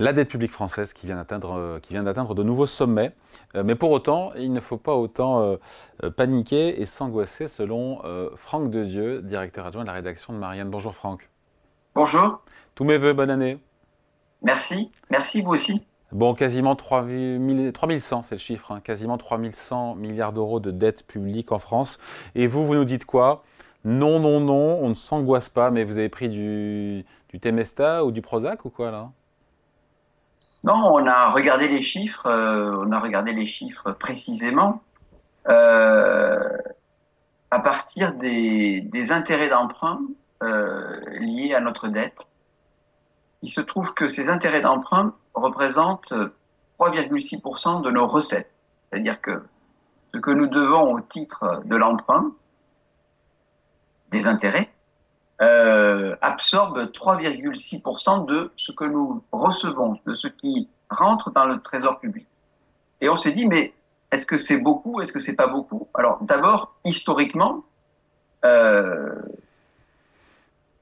La dette publique française qui vient d'atteindre, euh, qui vient d'atteindre de nouveaux sommets. Euh, mais pour autant, il ne faut pas autant euh, paniquer et s'angoisser selon Franck Dedieu, directeur adjoint de la rédaction de Marianne. Bonjour Franck. Bonjour. Tous mes voeux, bonne année. Merci, merci vous aussi. Bon, quasiment 3100, c'est le chiffre, hein. quasiment 3100 milliards d'euros de dette publique en France. Et vous, vous nous dites quoi? Non, non, non, on ne s'angoisse pas, mais vous avez pris du, du Temesta ou du Prozac ou quoi là? Non, on a regardé les chiffres, euh, on a regardé les chiffres précisément euh, à partir des, intérêts d'emprunt euh, liés à notre dette. Il se trouve que ces intérêts d'emprunt représentent 3,6% de nos recettes, c'est-à-dire que ce que nous devons au titre de l'emprunt, des intérêts, absorbe 3,6% de ce que nous recevons, de ce qui rentre dans le trésor public. Et on s'est dit, mais est-ce que c'est beaucoup, est-ce que c'est pas beaucoup? Alors d'abord, historiquement, euh,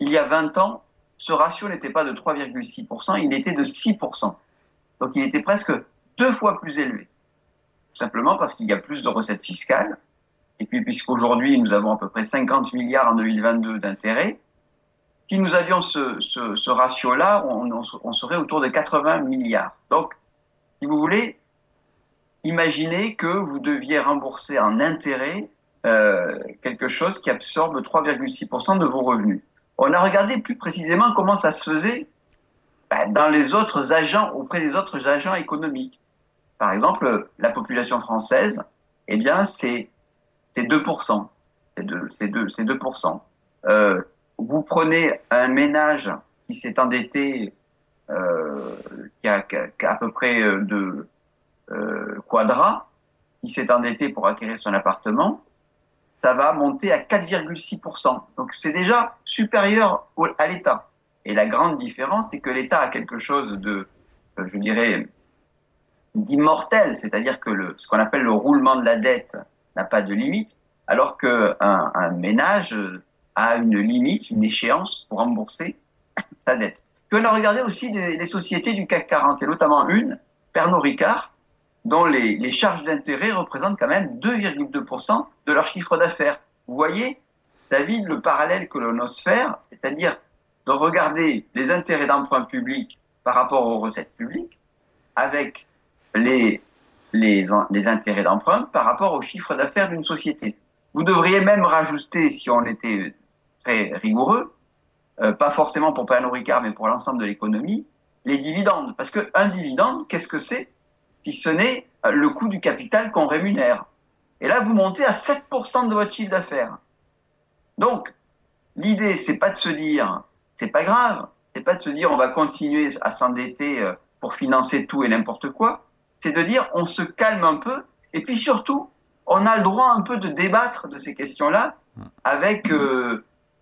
il y a 20 ans, ce ratio n'était pas de 3,6%, il était de 6%. Donc il était presque deux fois plus élevé. Tout simplement parce qu'il y a plus de recettes fiscales. Et puis puisqu'aujourd'hui, nous avons à peu près 50 milliards en 2022 d'intérêts, si nous avions ce, ratio-là, on, serait autour de 80 milliards. Donc, si vous voulez, imaginez que vous deviez rembourser en intérêt euh, quelque chose qui absorbe 3,6% de vos revenus. On a regardé plus précisément comment ça se faisait ben, dans les autres agents, auprès des autres agents économiques. Par exemple, la population française, eh bien, c'est 2%. C'est 2%. C'est 2, 2%. Euh, vous prenez un ménage qui s'est endetté, euh, qui, a, à peu près euh, de euh, quadra, qui s'est endetté pour acquérir son appartement, ça va monter à 4,6%. Donc c'est déjà supérieur à l'État. Et la grande différence, c'est que l'État a quelque chose de, euh, je dirais, d'immortel, c'est-à-dire que le, ce qu'on appelle le roulement de la dette n'a pas de limite, alors qu'un un ménage a une limite, une échéance pour rembourser sa dette. Puis on a regardé aussi des, sociétés du CAC 40, et notamment une, Pernod Ricard, dont les, charges d'intérêt représentent quand même 2,2% de leur chiffre d'affaires. Vous voyez, David, le parallèle que l'on ose faire, c'est-à-dire de regarder les intérêts d'emprunt public par rapport aux recettes publiques, avec les, les intérêts d'emprunt par rapport au chiffre d'affaires d'une société. Vous devriez même rajouter, si on était rigoureux, euh, pas forcément pour Pernod Ricard, mais pour l'ensemble de l'économie, les dividendes. Parce qu'un dividende, qu'est-ce que c'est si ce n'est euh, le coût du capital qu'on rémunère? Et là, vous montez à 7% de votre chiffre d'affaires. Donc, l'idée, c'est pas de se dire, c'est pas grave, c'est pas de se dire on va continuer à s'endetter euh, pour financer tout et n'importe quoi, c'est de dire on se calme un peu, et puis surtout, on a le droit un peu de débattre de ces questions-là avec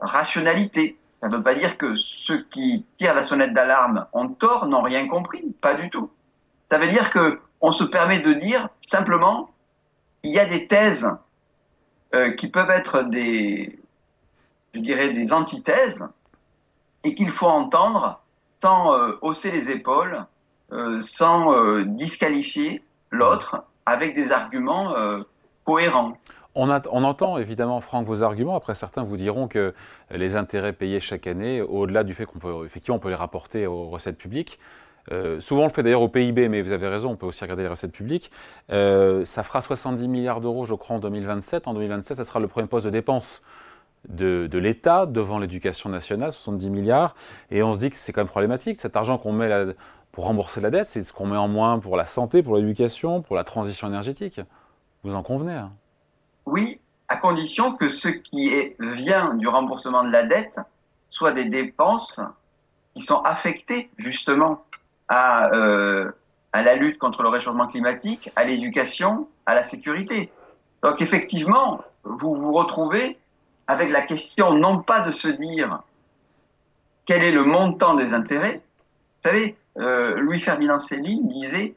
rationalité. Ça ne veut pas dire que ceux qui tirent la sonnette d'alarme ont tort, n'ont rien compris, pas du tout. Ça veut dire que on se permet de dire simplement, il y a des thèses euh, qui peuvent être des, je dirais, des antithèses et qu'il faut entendre sans euh, hausser les épaules, euh, sans disqualifier l'autre avec des arguments cohérents. On, entend évidemment, Franck, vos arguments. Après, certains vous diront que les intérêts payés chaque année, au-delà du fait qu'on peut, effectivement, les rapporter aux recettes publiques, euh, souvent on le fait d'ailleurs au PIB, mais vous avez raison, on peut aussi regarder les recettes publiques. Euh, ça fera 70 milliards d'euros, je crois, en 2027. En 2027, ça sera le premier poste de dépense de, l'État devant l'éducation nationale, 70 milliards. Et on se dit que c'est quand même problématique. Cet argent qu'on met pour rembourser la dette, c'est ce qu'on met en moins pour la santé, pour l'éducation, pour la transition énergétique. Vous en convenez hein? Oui, à condition que ce qui vient du remboursement de la dette soit des dépenses qui sont affectées justement à, euh, à la lutte contre le réchauffement climatique, à l'éducation, à la sécurité. Donc effectivement, vous vous retrouvez avec la question non pas de se dire quel est le montant des intérêts. Vous savez, euh, Louis-Ferdinand Céline disait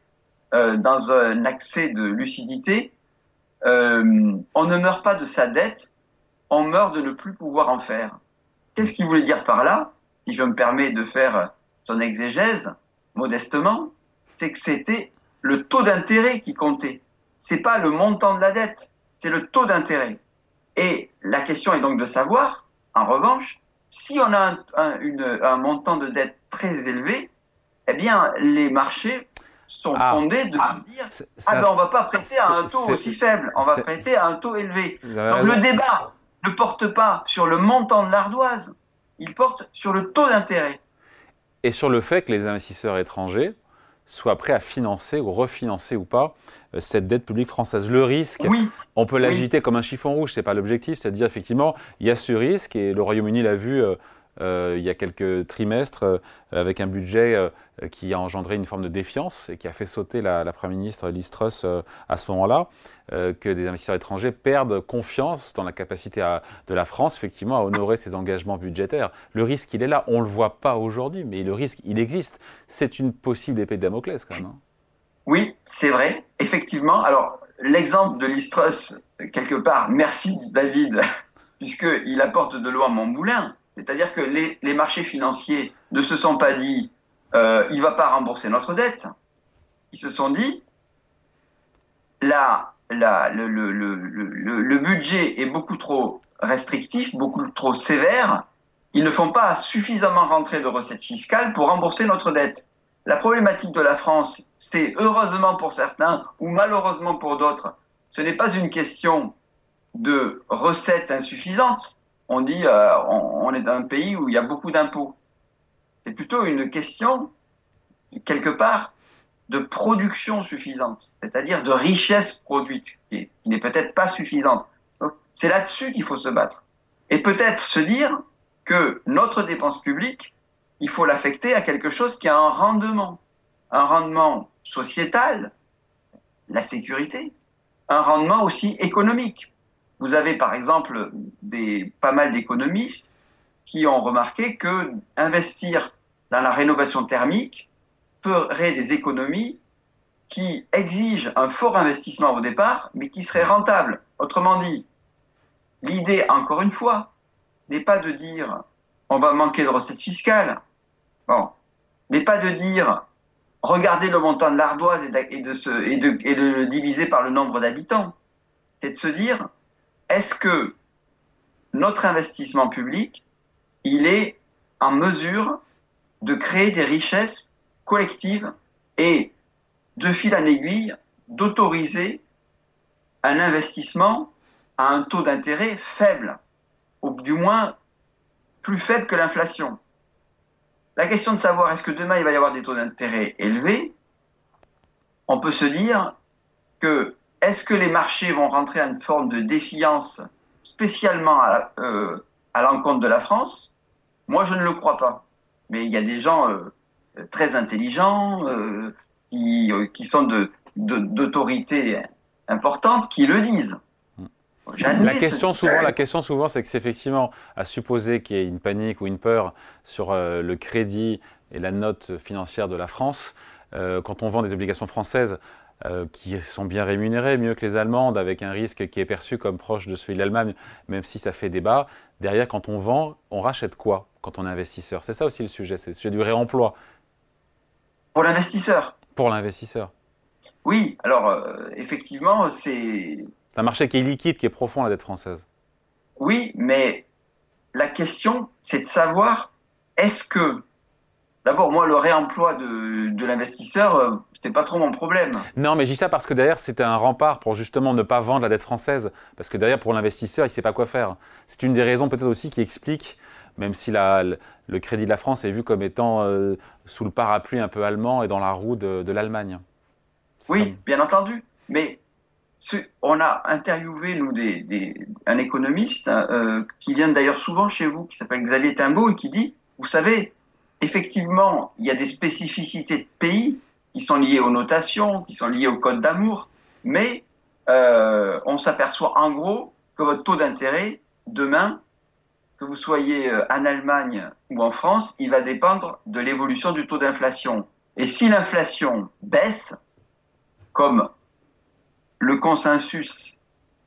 euh, dans un accès de lucidité, euh, on ne meurt pas de sa dette, on meurt de ne plus pouvoir en faire. Qu'est-ce qu'il voulait dire par là Si je me permets de faire son exégèse, modestement, c'est que c'était le taux d'intérêt qui comptait. C'est pas le montant de la dette, c'est le taux d'intérêt. Et la question est donc de savoir, en revanche, si on a un, montant de dette très élevé, eh bien, les marchés sont ah. fondés de ah. dire ah ben on va pas prêter à un taux aussi faible, on va prêter à un taux élevé. Donc le débat ne porte pas sur le montant de l'ardoise, il porte sur le taux d'intérêt. Et sur le fait que les investisseurs étrangers soient prêts à financer ou refinancer ou pas euh, cette dette publique française. Le risque, on peut l'agiter comme un chiffon rouge, ce n'est pas l'objectif, c'est à dire effectivement, il y a ce risque et le Royaume-Uni l'a vu euh, il y a quelques trimestres euh, avec un budget euh, qui a engendré une forme de défiance et qui a fait sauter la, Première ministre Liz Truss à ce moment-là, que des investisseurs étrangers perdent confiance dans la capacité de la France, effectivement, à honorer ses engagements budgétaires. Le risque, il est là. On ne le voit pas aujourd'hui, mais le risque, il existe. C'est une possible épée de Damoclès, quand même. Hein. Oui, c'est vrai, effectivement. Alors, l'exemple de Liz Truss, quelque part, merci David, puisqu'il apporte de l'eau à mon moulin. C'est-à-dire que les, marchés financiers ne se sont pas dit euh, il ne va pas rembourser notre dette. Ils se sont dit là, le, le, budget est beaucoup trop restrictif, beaucoup trop sévère. Ils ne font pas suffisamment rentrer de recettes fiscales pour rembourser notre dette. La problématique de la France, c'est heureusement pour certains ou malheureusement pour d'autres, ce n'est pas une question de recettes insuffisantes, on dit euh, on, est dans un pays où il y a beaucoup d'impôts. C'est plutôt une question, quelque part, de production suffisante, c'est-à-dire de richesse produite, qui, n'est peut-être pas suffisante. C'est là-dessus qu'il faut se battre. Et peut-être se dire que notre dépense publique, il faut l'affecter à quelque chose qui a un rendement, un rendement sociétal, la sécurité, un rendement aussi économique. Vous avez par exemple pas mal d'économistes qui ont remarqué que investir dans la rénovation thermique ferait des économies qui exigent un fort investissement au départ, mais qui seraient rentables. Autrement dit, l'idée, encore une fois, n'est pas de dire on va manquer de recettes fiscales, bon, n'est pas de dire regardez le montant de l'ardoise et de, et de le diviser par le nombre d'habitants. C'est de se dire est-ce que notre investissement public, il est en mesure de créer des richesses collectives et, de fil en aiguille, d'autoriser un investissement à un taux d'intérêt faible, ou du moins plus faible que l'inflation? La question de savoir est-ce que demain il va y avoir des taux d'intérêt élevés, on peut se dire que est-ce que les marchés vont rentrer en une forme de défiance spécialement euh, à l'encontre de la France? Moi, je ne le crois pas. Mais il y a des gens euh, très intelligents euh, qui, qui, sont d'autorité de, importantes qui le disent. La question, souvent, la question souvent, c'est que c'est effectivement à supposer qu'il y ait une panique ou une peur sur le crédit et la note financière de la France. quand on vend des obligations françaises, euh, qui sont bien rémunérés, mieux que les Allemandes, avec un risque qui est perçu comme proche de celui de l'Allemagne, même si ça fait débat. Derrière, quand on vend, on rachète quoi quand on est investisseur? C'est ça aussi le sujet, c'est le sujet du réemploi. Pour l'investisseur? Pour l'investisseur. Oui, alors euh, effectivement, c'est... C'est un marché qui est liquide, qui est profond, la dette française. Oui, mais la question, c'est de savoir, est-ce que D'abord, moi, le réemploi de, l'investisseur, ce euh, c'était pas trop mon problème. Non, mais je dis ça parce que derrière, c'était un rempart pour justement ne pas vendre la dette française. Parce que derrière, pour l'investisseur, il ne sait pas quoi faire. C'est une des raisons peut-être aussi qui explique, même si le crédit de la France est vu comme étant euh, sous le parapluie un peu allemand et dans la roue de, l'Allemagne. Oui, bien entendu. Mais on a interviewé, nous, un économiste euh, qui vient d'ailleurs souvent chez vous, qui s'appelle Xavier Timbaud, et qui dit, vous savez, effectivement, il y a des spécificités de pays qui sont liées aux notations, qui sont liées au code d'amour, mais euh, on s'aperçoit en gros que votre taux d'intérêt, demain, que vous soyez euh, en Allemagne ou en France, il va dépendre de l'évolution du taux d'inflation. Et si l'inflation baisse, comme le consensus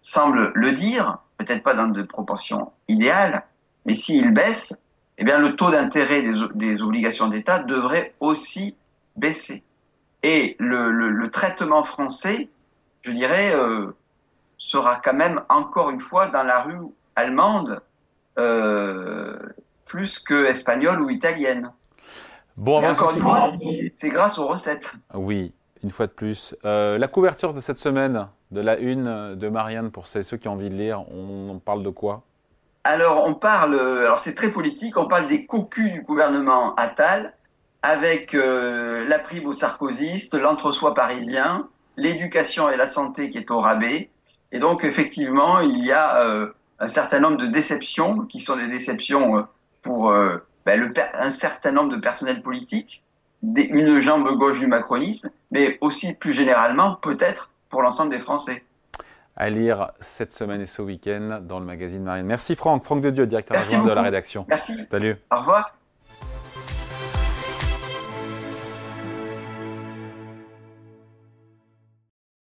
semble le dire, peut-être pas dans des proportions idéales, mais s'il baisse, eh bien, le taux d'intérêt des, obligations d'État devrait aussi baisser. Et le, traitement français, je dirais, euh, sera quand même encore une fois dans la rue allemande euh, plus que espagnole ou italienne. Bon, encore une fois, c'est grâce aux recettes. Oui, une fois de plus. Euh, la couverture de cette semaine, de la une de Marianne, pour ceux qui ont envie de lire, on, parle de quoi? Alors, on parle, alors c'est très politique, on parle des cocus du gouvernement Attal, avec euh, la prime aux sarkozystes, l'entre-soi parisien, l'éducation et la santé qui est au rabais. Et donc, effectivement, il y a euh, un certain nombre de déceptions, qui sont des déceptions pour ben, un certain nombre de personnels politiques, une jambe gauche du macronisme, mais aussi plus généralement, peut-être, pour l'ensemble des Français. À lire cette semaine et ce week-end dans le magazine Marine. Merci Franck, Franck de Dieu, directeur adjoint de la rédaction. Merci. Salut. Au revoir.